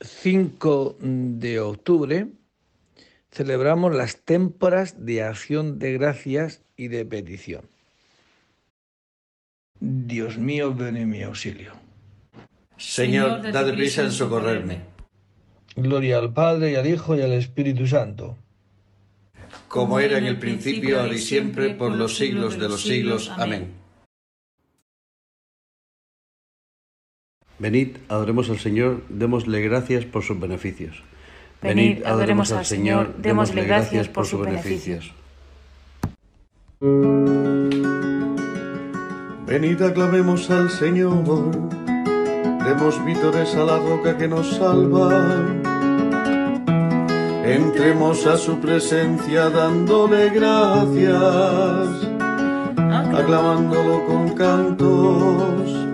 5 de octubre celebramos las témporas de acción de gracias y de petición. Dios mío, ven en mi auxilio. Señor, date prisa en socorrerme. Gloria al Padre y al Hijo y al Espíritu Santo. Como era en el principio, ahora y siempre, por los siglos de los siglos. Amén. Venid, adoremos al Señor, démosle gracias por sus beneficios. Venid, adoremos al Señor, démosle gracias por sus beneficios. Venid, aclamemos al Señor, demos vítores a la roca que nos salva. Entremos a su presencia dándole gracias, aclamándolo con cantos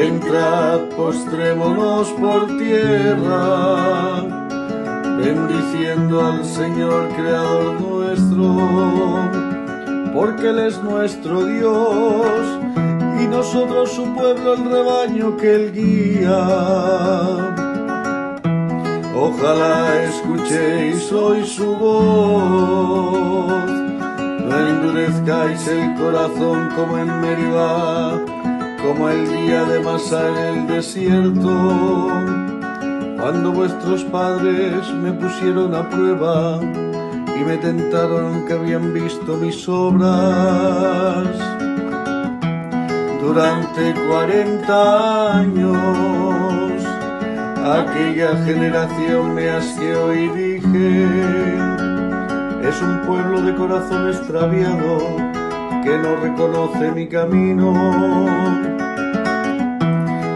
Entrad, postrémonos por tierra, bendiciendo al Señor Creador nuestro, porque Él es nuestro Dios y nosotros su pueblo, el rebaño que Él guía. Ojalá escuchéis hoy su voz, no endurezcáis el corazón como en Meribah como el día de Masa en el desierto, cuando vuestros padres me pusieron a prueba y me tentaron que habían visto mis obras. Durante cuarenta años, aquella generación me asqueó y dije, es un pueblo de corazón extraviado que no reconoce mi camino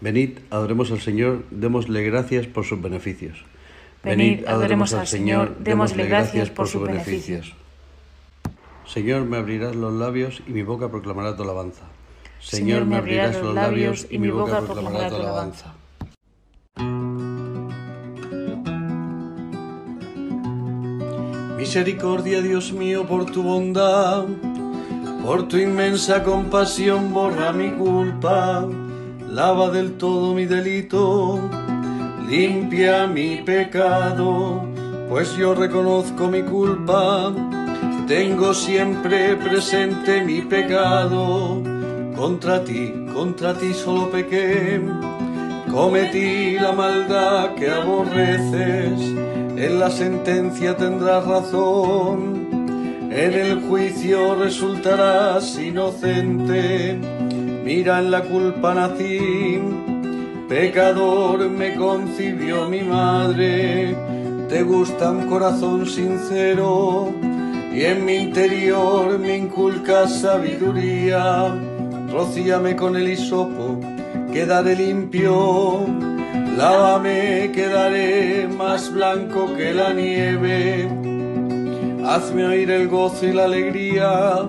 Venid, adoremos al Señor, démosle gracias por sus beneficios. Venid, adoremos al Señor, démosle gracias por sus beneficios. Señor, me abrirás los labios y mi boca proclamará tu alabanza. Señor, me abrirás los labios y mi boca proclamará tu alabanza. Misericordia, Dios mío, por tu bondad, por tu inmensa compasión, borra mi culpa lava del todo mi delito, limpia mi pecado, pues yo reconozco mi culpa, tengo siempre presente mi pecado, contra ti, contra ti solo pequé, cometí la maldad que aborreces, en la sentencia tendrás razón, en el juicio resultarás inocente mira en la culpa nací, pecador me concibió mi madre, te gusta un corazón sincero y en mi interior me inculca sabiduría, rocíame con el hisopo, quedaré limpio, lávame, quedaré más blanco que la nieve, hazme oír el gozo y la alegría,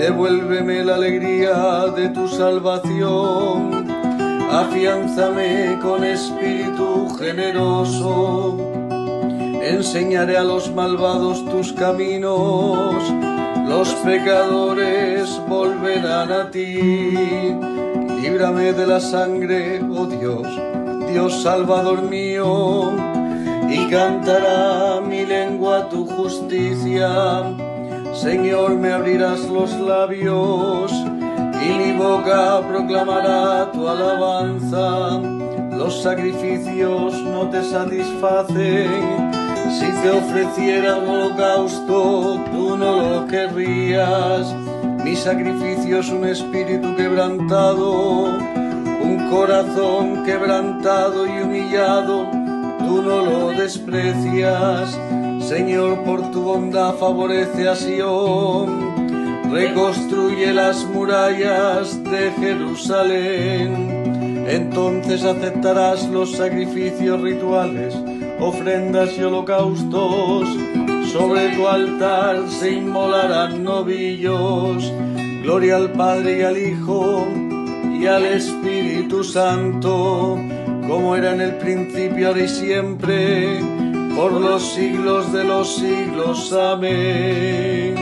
devuélveme la alegría de tu salvación afianzame con espíritu generoso. Enseñaré a los malvados tus caminos, los pecadores volverán a ti. Líbrame de la sangre, oh Dios, Dios Salvador mío, y cantará mi lengua tu justicia. Señor, me abrirás los labios y mi boca proclamará tu alabanza. Los sacrificios no te satisfacen. Si te ofreciera holocausto, tú no lo querrías. Mi sacrificio es un espíritu quebrantado, un corazón quebrantado y humillado, tú no lo desprecias. Señor, por tu bondad favorece a Sion reconstruye las murallas de Jerusalén. Entonces aceptarás los sacrificios rituales, ofrendas y holocaustos. Sobre tu altar se inmolarán novillos. Gloria al Padre y al Hijo y al Espíritu Santo, como era en el principio, ahora y siempre, por los siglos de los siglos. Amén.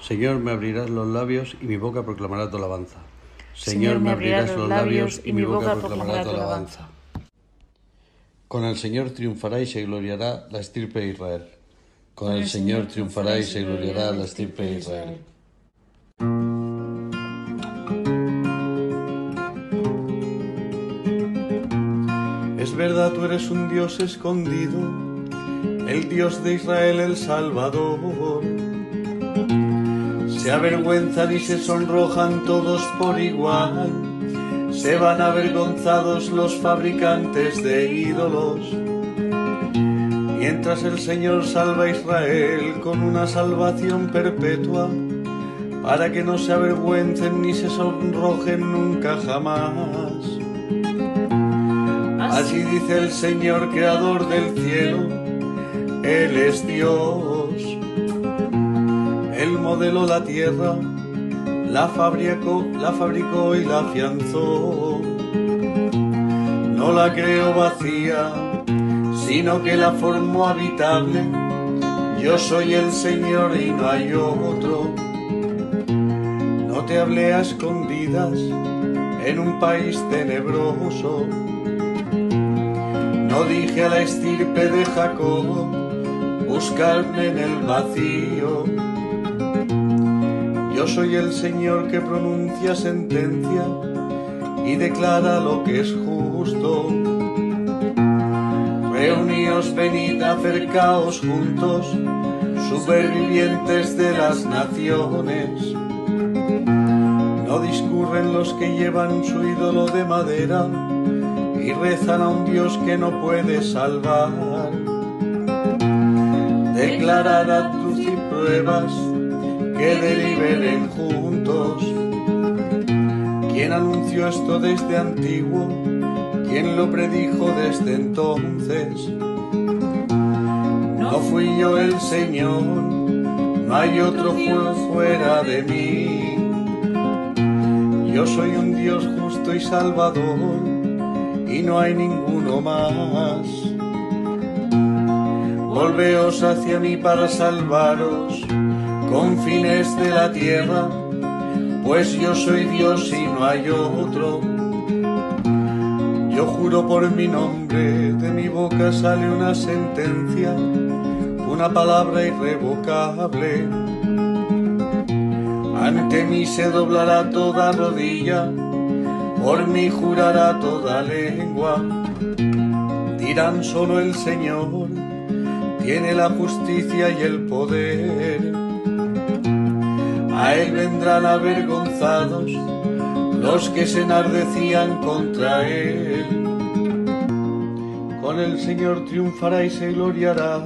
Señor, me abrirás los labios y mi boca proclamará tu alabanza. Señor, me abrirás los labios y mi boca proclamará tu alabanza. Con el Señor triunfará y se gloriará la estirpe de Israel. Con el Señor triunfará y se gloriará la estirpe de Israel. Es verdad, tú eres un Dios escondido, el Dios de Israel, el Salvador se avergüenzan y se sonrojan todos por igual. Se van avergonzados los fabricantes de ídolos. Mientras el Señor salva a Israel con una salvación perpetua, para que no se avergüencen ni se sonrojen nunca jamás. Así dice el Señor, creador del cielo, Él es Dios modeló la tierra, la fabricó, la fabricó y la afianzó. No la creó vacía, sino que la formó habitable. Yo soy el Señor y no hay otro. No te hablé a escondidas en un país tenebroso. No dije a la estirpe de Jacob, buscarme en el vacío yo soy el Señor que pronuncia sentencia y declara lo que es justo. Reuníos, venid, acercaos juntos, supervivientes de las naciones. No discurren los que llevan su ídolo de madera y rezan a un Dios que no puede salvar. Declarad tus y pruebas que deliberen juntos. ¿Quién anunció esto desde antiguo? ¿Quién lo predijo desde entonces? No fui yo el Señor, no hay otro fuera de mí. Yo soy un Dios justo y salvador y no hay ninguno más. Volveos hacia mí para salvaros confines de la tierra, pues yo soy Dios y no hay otro. Yo juro por mi nombre, de mi boca sale una sentencia, una palabra irrevocable. Ante mí se doblará toda rodilla, por mí jurará toda lengua. Dirán solo el Señor, tiene la justicia y el poder a él vendrán avergonzados los que se enardecían contra él. Con el Señor triunfará y se gloriará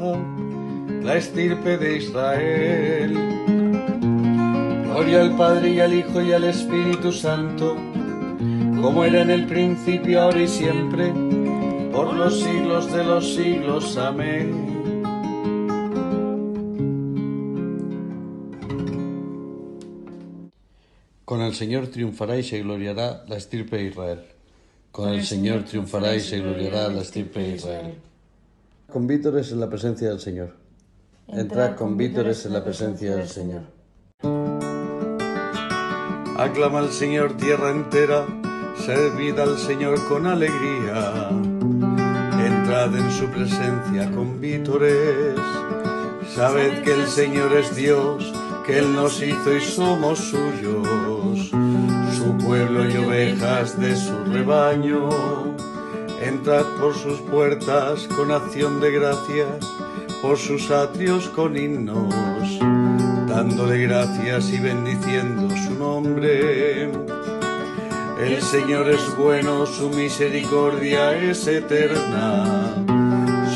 la estirpe de Israel. Gloria al Padre y al Hijo y al Espíritu Santo, como era en el principio, ahora y siempre, por los siglos de los siglos. Amén. Con el Señor triunfará y se gloriará la estirpe de Israel. Con el Señor triunfará y se gloriará la estirpe de Israel. Con vítores en la presencia del Señor. entrad con vítores en la presencia del Señor. Aclama al Señor tierra entera, servid al Señor con alegría. Entrad en su presencia con vítores. Sabed que el Señor es Dios, que Él nos hizo y somos suyos, su pueblo y ovejas de su rebaño. Entrad por sus puertas con acción de gracias, por sus atrios con himnos, dándole gracias y bendiciendo su nombre. El Señor es bueno, su misericordia es eterna,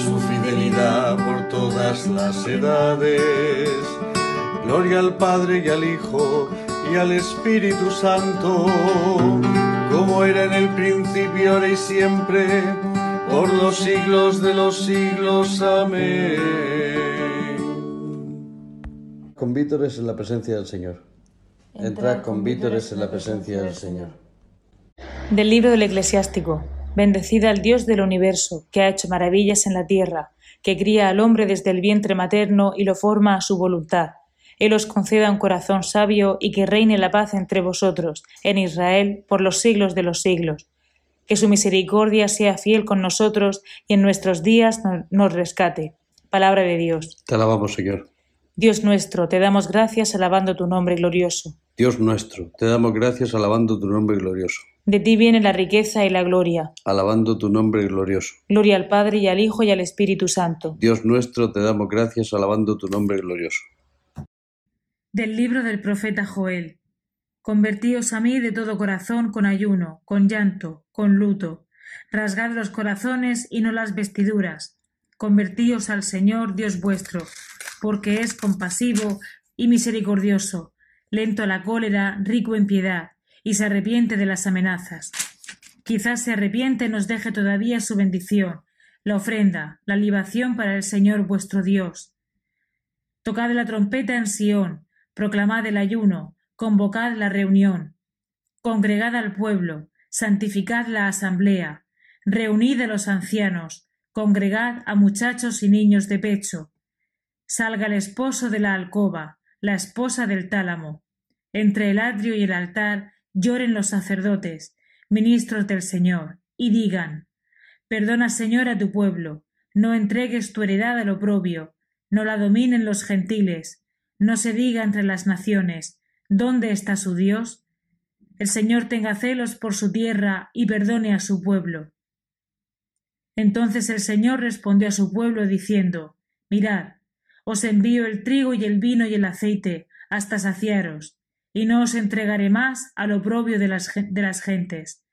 su fidelidad por todas las edades. Gloria al Padre y al Hijo y al Espíritu Santo, como era en el principio, ahora y siempre, por los siglos de los siglos. Amén. Con vítores en la presencia del Señor. Entrad con vítores en la presencia del Señor. Del libro del eclesiástico. Bendecida al Dios del universo, que ha hecho maravillas en la tierra, que cría al hombre desde el vientre materno y lo forma a su voluntad. Él os conceda un corazón sabio y que reine la paz entre vosotros, en Israel, por los siglos de los siglos. Que su misericordia sea fiel con nosotros y en nuestros días nos rescate. Palabra de Dios. Te alabamos, Señor. Dios nuestro, te damos gracias alabando tu nombre glorioso. Dios nuestro, te damos gracias alabando tu nombre glorioso. De ti viene la riqueza y la gloria. Alabando tu nombre glorioso. Gloria al Padre y al Hijo y al Espíritu Santo. Dios nuestro, te damos gracias alabando tu nombre glorioso. Del libro del profeta Joel. Convertíos a mí de todo corazón con ayuno, con llanto, con luto. Rasgad los corazones y no las vestiduras. Convertíos al Señor Dios vuestro, porque es compasivo y misericordioso, lento a la cólera, rico en piedad y se arrepiente de las amenazas. Quizás se arrepiente y nos deje todavía su bendición, la ofrenda, la libación para el Señor vuestro Dios. Tocad la trompeta en Sión, proclamad el ayuno, convocad la reunión, congregad al pueblo, santificad la asamblea, reunid a los ancianos, congregad a muchachos y niños de pecho. Salga el esposo de la alcoba, la esposa del tálamo. Entre el atrio y el altar lloren los sacerdotes, ministros del Señor, y digan Perdona, Señor, a tu pueblo, no entregues tu heredad al oprobio, no la dominen los gentiles, no se diga entre las naciones ¿Dónde está su Dios? El Señor tenga celos por su tierra y perdone a su pueblo. Entonces el Señor respondió a su pueblo diciendo Mirad, os envío el trigo y el vino y el aceite hasta saciaros, y no os entregaré más al oprobio de las, de las gentes.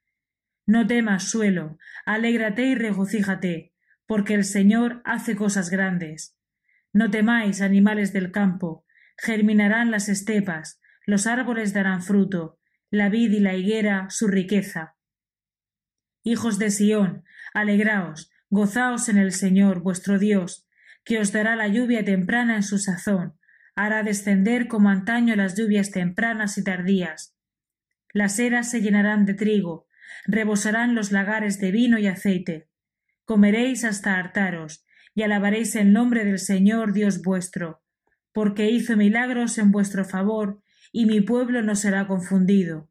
No temas, suelo, alégrate y regocíjate, porque el Señor hace cosas grandes. No temáis, animales del campo, germinarán las estepas, los árboles darán fruto, la vid y la higuera su riqueza. Hijos de Sión, alegraos, gozaos en el Señor vuestro Dios, que os dará la lluvia temprana en su sazón, hará descender como antaño las lluvias tempranas y tardías. Las eras se llenarán de trigo, rebosarán los lagares de vino y aceite. Comeréis hasta hartaros, y alabaréis el nombre del Señor Dios vuestro, porque hizo milagros en vuestro favor, y mi pueblo no será confundido.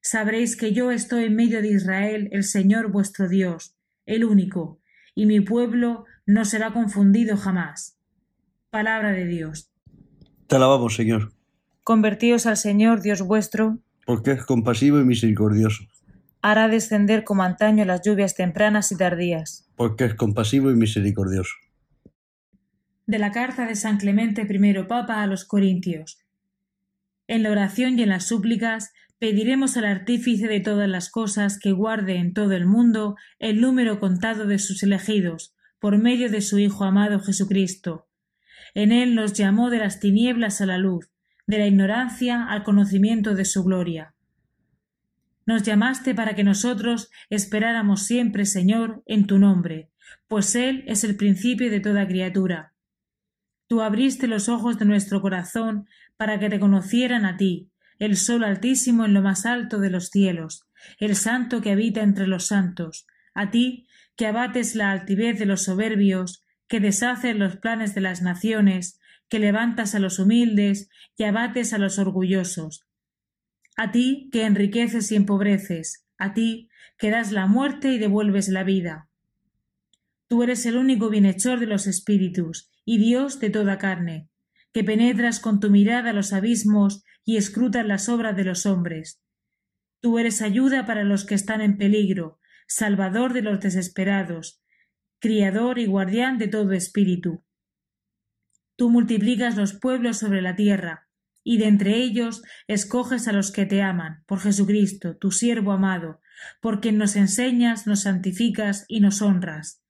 Sabréis que yo estoy en medio de Israel, el Señor vuestro Dios, el único, y mi pueblo no será confundido jamás. Palabra de Dios. Te alabamos, Señor. Convertíos al Señor, Dios vuestro, porque es compasivo y misericordioso. Hará descender como antaño las lluvias tempranas y tardías. Porque es compasivo y misericordioso. De la carta de San Clemente I Papa a los Corintios. En la oración y en las súplicas pediremos al artífice de todas las cosas que guarde en todo el mundo el número contado de sus elegidos, por medio de su Hijo amado Jesucristo en él nos llamó de las tinieblas a la luz, de la ignorancia al conocimiento de su gloria. Nos llamaste para que nosotros esperáramos siempre, Señor, en tu nombre, pues Él es el principio de toda criatura. Tú abriste los ojos de nuestro corazón para que te conocieran a ti, el Sol altísimo en lo más alto de los cielos, el Santo que habita entre los santos, a ti que abates la altivez de los soberbios que deshaces los planes de las naciones, que levantas a los humildes y abates a los orgullosos. A ti que enriqueces y empobreces, a ti que das la muerte y devuelves la vida. Tú eres el único bienhechor de los espíritus y Dios de toda carne, que penetras con tu mirada los abismos y escrutas las obras de los hombres. Tú eres ayuda para los que están en peligro, salvador de los desesperados, criador y guardián de todo espíritu. Tú multiplicas los pueblos sobre la tierra, y de entre ellos escoges a los que te aman, por Jesucristo, tu siervo amado, por quien nos enseñas, nos santificas y nos honras.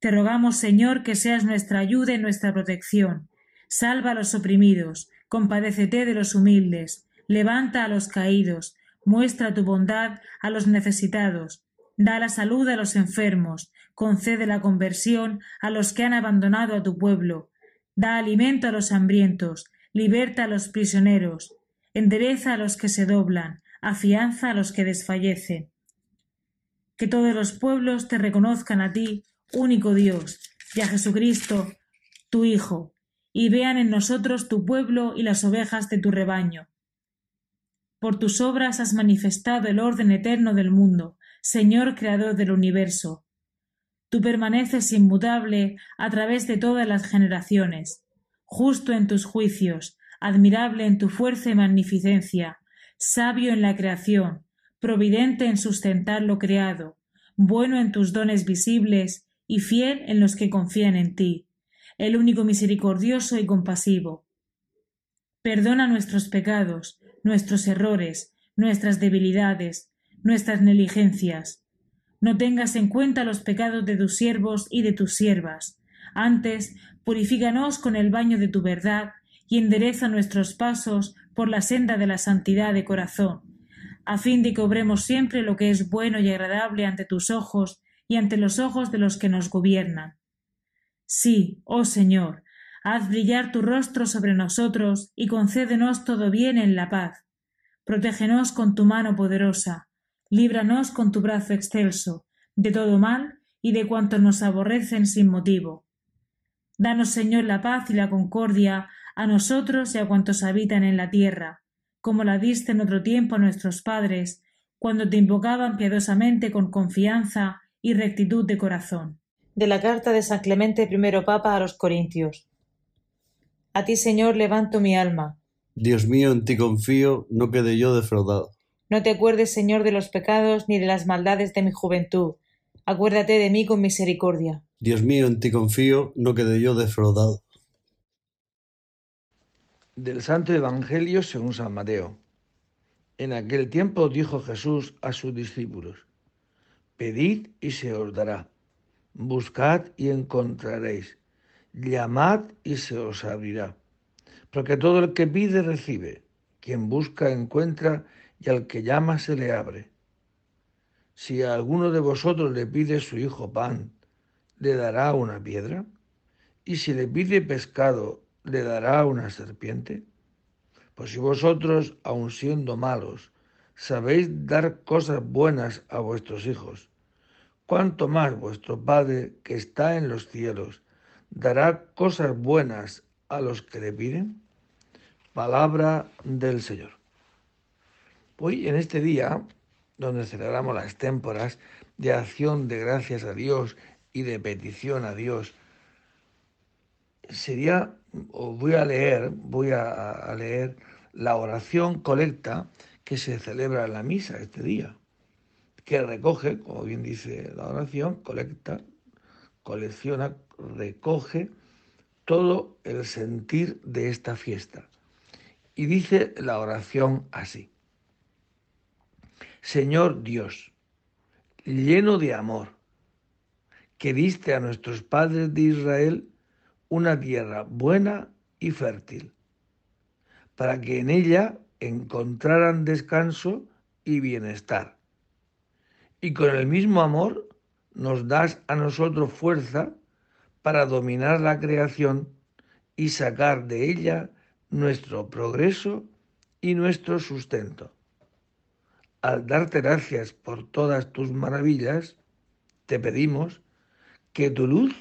Te rogamos, Señor, que seas nuestra ayuda y nuestra protección. Salva a los oprimidos, compadécete de los humildes, levanta a los caídos, muestra tu bondad a los necesitados, da la salud a los enfermos, concede la conversión a los que han abandonado a tu pueblo, da alimento a los hambrientos, liberta a los prisioneros, endereza a los que se doblan, afianza a los que desfallecen. Que todos los pueblos te reconozcan a ti, único Dios, y a Jesucristo, tu Hijo, y vean en nosotros tu pueblo y las ovejas de tu rebaño. Por tus obras has manifestado el orden eterno del mundo, Señor Creador del universo. Tú permaneces inmutable a través de todas las generaciones, justo en tus juicios, admirable en tu fuerza y magnificencia, sabio en la creación, providente en sustentar lo creado, bueno en tus dones visibles y fiel en los que confían en ti, el único misericordioso y compasivo. Perdona nuestros pecados, nuestros errores, nuestras debilidades, nuestras negligencias. No tengas en cuenta los pecados de tus siervos y de tus siervas. Antes, purifícanos con el baño de tu verdad y endereza nuestros pasos por la senda de la santidad de corazón, a fin de que obremos siempre lo que es bueno y agradable ante tus ojos y ante los ojos de los que nos gobiernan. Sí, oh Señor, haz brillar tu rostro sobre nosotros y concédenos todo bien en la paz. Protégenos con tu mano poderosa, líbranos con tu brazo excelso, de todo mal y de cuanto nos aborrecen sin motivo. Danos, Señor, la paz y la concordia a nosotros y a cuantos habitan en la tierra, como la diste en otro tiempo a nuestros padres, cuando te invocaban piadosamente con confianza y rectitud de corazón. De la carta de San Clemente I Papa a los Corintios. A ti, Señor, levanto mi alma. Dios mío, en ti confío, no quede yo defraudado. No te acuerdes, Señor, de los pecados ni de las maldades de mi juventud. Acuérdate de mí con misericordia. Dios mío, en ti confío, no quede yo defraudado. Del Santo Evangelio según San Mateo. En aquel tiempo dijo Jesús a sus discípulos, Pedid y se os dará. Buscad y encontraréis. Llamad y se os abrirá. Porque todo el que pide recibe. Quien busca encuentra y al que llama se le abre. Si a alguno de vosotros le pide su hijo pan, ¿le dará una piedra? ¿Y si le pide pescado, le dará una serpiente? Pues si vosotros, aun siendo malos, sabéis dar cosas buenas a vuestros hijos, cuánto más vuestro Padre que está en los cielos dará cosas buenas a los que le piden. Palabra del Señor. Hoy en este día, donde celebramos las témporas de acción de gracias a Dios y de petición a Dios, sería, voy a leer, voy a leer la oración colecta que se celebra en la misa este día, que recoge, como bien dice la oración, colecta, colecciona, recoge todo el sentir de esta fiesta. Y dice la oración así. Señor Dios, lleno de amor, que diste a nuestros padres de Israel una tierra buena y fértil, para que en ella encontraran descanso y bienestar. Y con el mismo amor nos das a nosotros fuerza para dominar la creación y sacar de ella nuestro progreso y nuestro sustento. Al darte gracias por todas tus maravillas, te pedimos que tu luz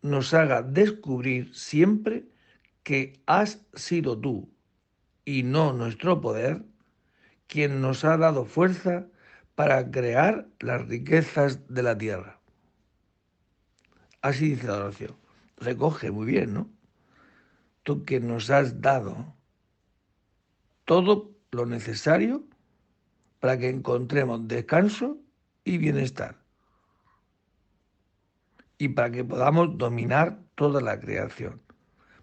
nos haga descubrir siempre que has sido tú y no nuestro poder quien nos ha dado fuerza para crear las riquezas de la tierra. Así dice la oración. Recoge muy bien, ¿no? Tú que nos has dado todo lo necesario para que encontremos descanso y bienestar. Y para que podamos dominar toda la creación.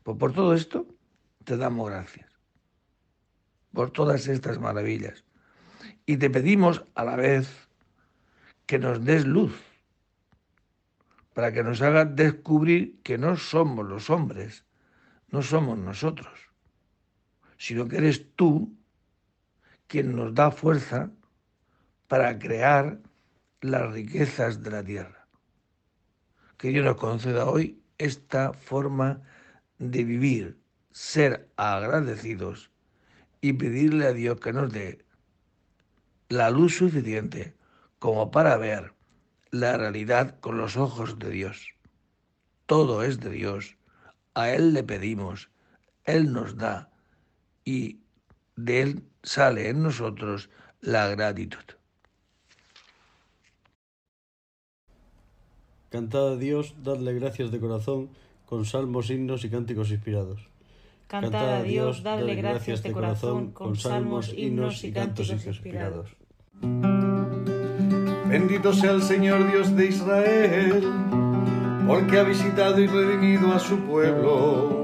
Pues por todo esto te damos gracias. Por todas estas maravillas. Y te pedimos a la vez que nos des luz para que nos hagas descubrir que no somos los hombres, no somos nosotros, sino que eres tú quien nos da fuerza para crear las riquezas de la tierra. Que Dios nos conceda hoy esta forma de vivir, ser agradecidos y pedirle a Dios que nos dé la luz suficiente como para ver la realidad con los ojos de Dios. Todo es de Dios, a Él le pedimos, Él nos da y de Él sale en nosotros la gratitud. Cantad a Dios, dadle gracias de corazón, con salmos, himnos y cánticos inspirados. Cantad a Dios, dadle gracias de corazón, con salmos, himnos y cánticos inspirados. Bendito sea el Señor Dios de Israel, porque ha visitado y redimido a su pueblo,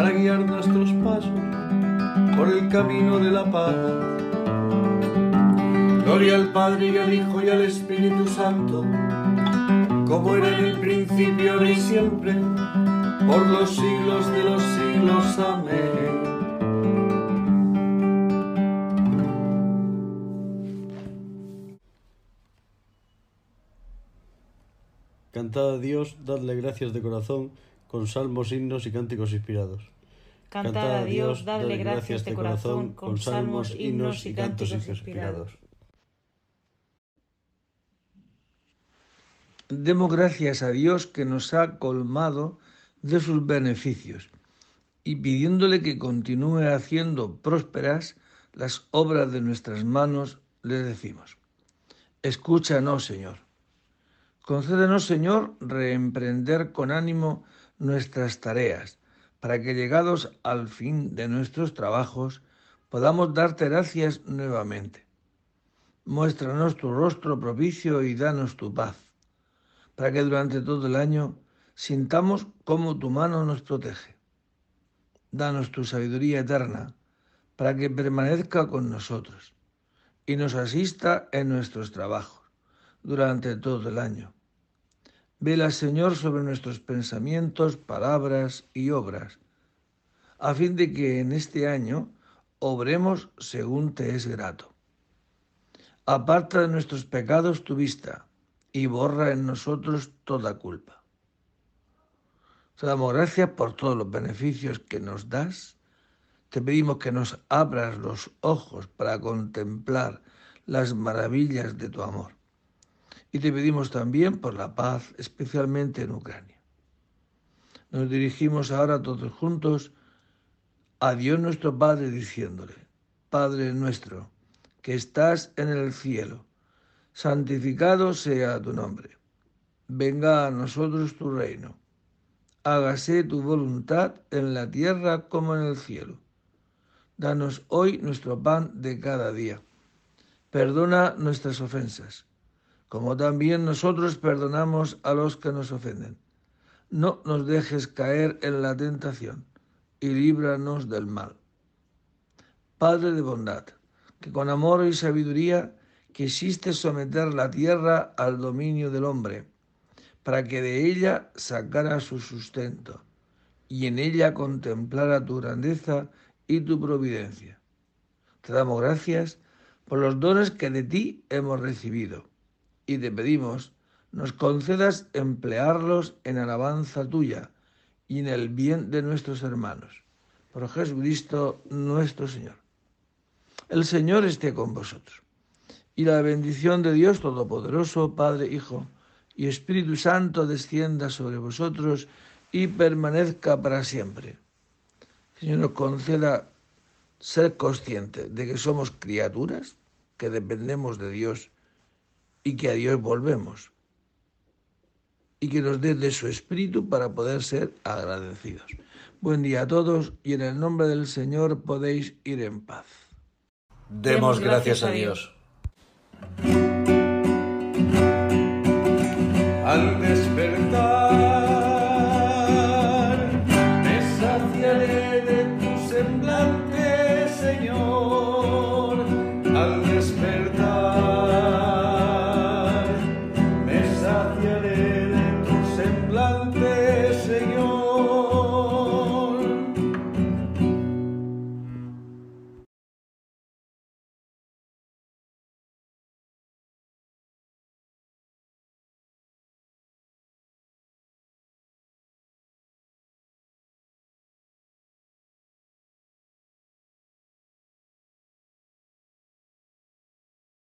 para guiar nuestros pasos por el camino de la paz. Gloria al Padre y al Hijo y al Espíritu Santo, como era en el principio, ahora y siempre, por los siglos de los siglos. Amén. Cantad a Dios, dadle gracias de corazón, con salmos, himnos y cánticos inspirados. Cantad a Dios, dadle gracias de corazón, con salmos, himnos y cánticos inspirados. Demos gracias a Dios que nos ha colmado de sus beneficios y pidiéndole que continúe haciendo prósperas las obras de nuestras manos, le decimos, escúchanos, Señor. Concédenos, Señor, reemprender con ánimo nuestras tareas, para que llegados al fin de nuestros trabajos podamos darte gracias nuevamente. Muéstranos tu rostro propicio y danos tu paz, para que durante todo el año sintamos cómo tu mano nos protege. Danos tu sabiduría eterna, para que permanezca con nosotros y nos asista en nuestros trabajos durante todo el año. Vela, Señor, sobre nuestros pensamientos, palabras y obras, a fin de que en este año obremos según te es grato. Aparta de nuestros pecados tu vista y borra en nosotros toda culpa. Te damos gracias por todos los beneficios que nos das. Te pedimos que nos abras los ojos para contemplar las maravillas de tu amor. Y te pedimos también por la paz, especialmente en Ucrania. Nos dirigimos ahora todos juntos a Dios nuestro Padre diciéndole, Padre nuestro, que estás en el cielo, santificado sea tu nombre. Venga a nosotros tu reino hágase tu voluntad en la tierra como en el cielo. Danos hoy nuestro pan de cada día. Perdona nuestras ofensas, como también nosotros perdonamos a los que nos ofenden. No nos dejes caer en la tentación y líbranos del mal. Padre de bondad, que con amor y sabiduría quisiste someter la tierra al dominio del hombre para que de ella sacara su sustento y en ella contemplara tu grandeza y tu providencia. Te damos gracias por los dones que de ti hemos recibido y te pedimos nos concedas emplearlos en alabanza tuya y en el bien de nuestros hermanos. Por Jesucristo nuestro Señor. El Señor esté con vosotros. Y la bendición de Dios Todopoderoso, Padre, Hijo, y Espíritu Santo descienda sobre vosotros y permanezca para siempre. Señor nos conceda ser conscientes de que somos criaturas, que dependemos de Dios y que a Dios volvemos. Y que nos dé de su Espíritu para poder ser agradecidos. Buen día a todos y en el nombre del Señor podéis ir en paz. Demos gracias a Dios. al despertar.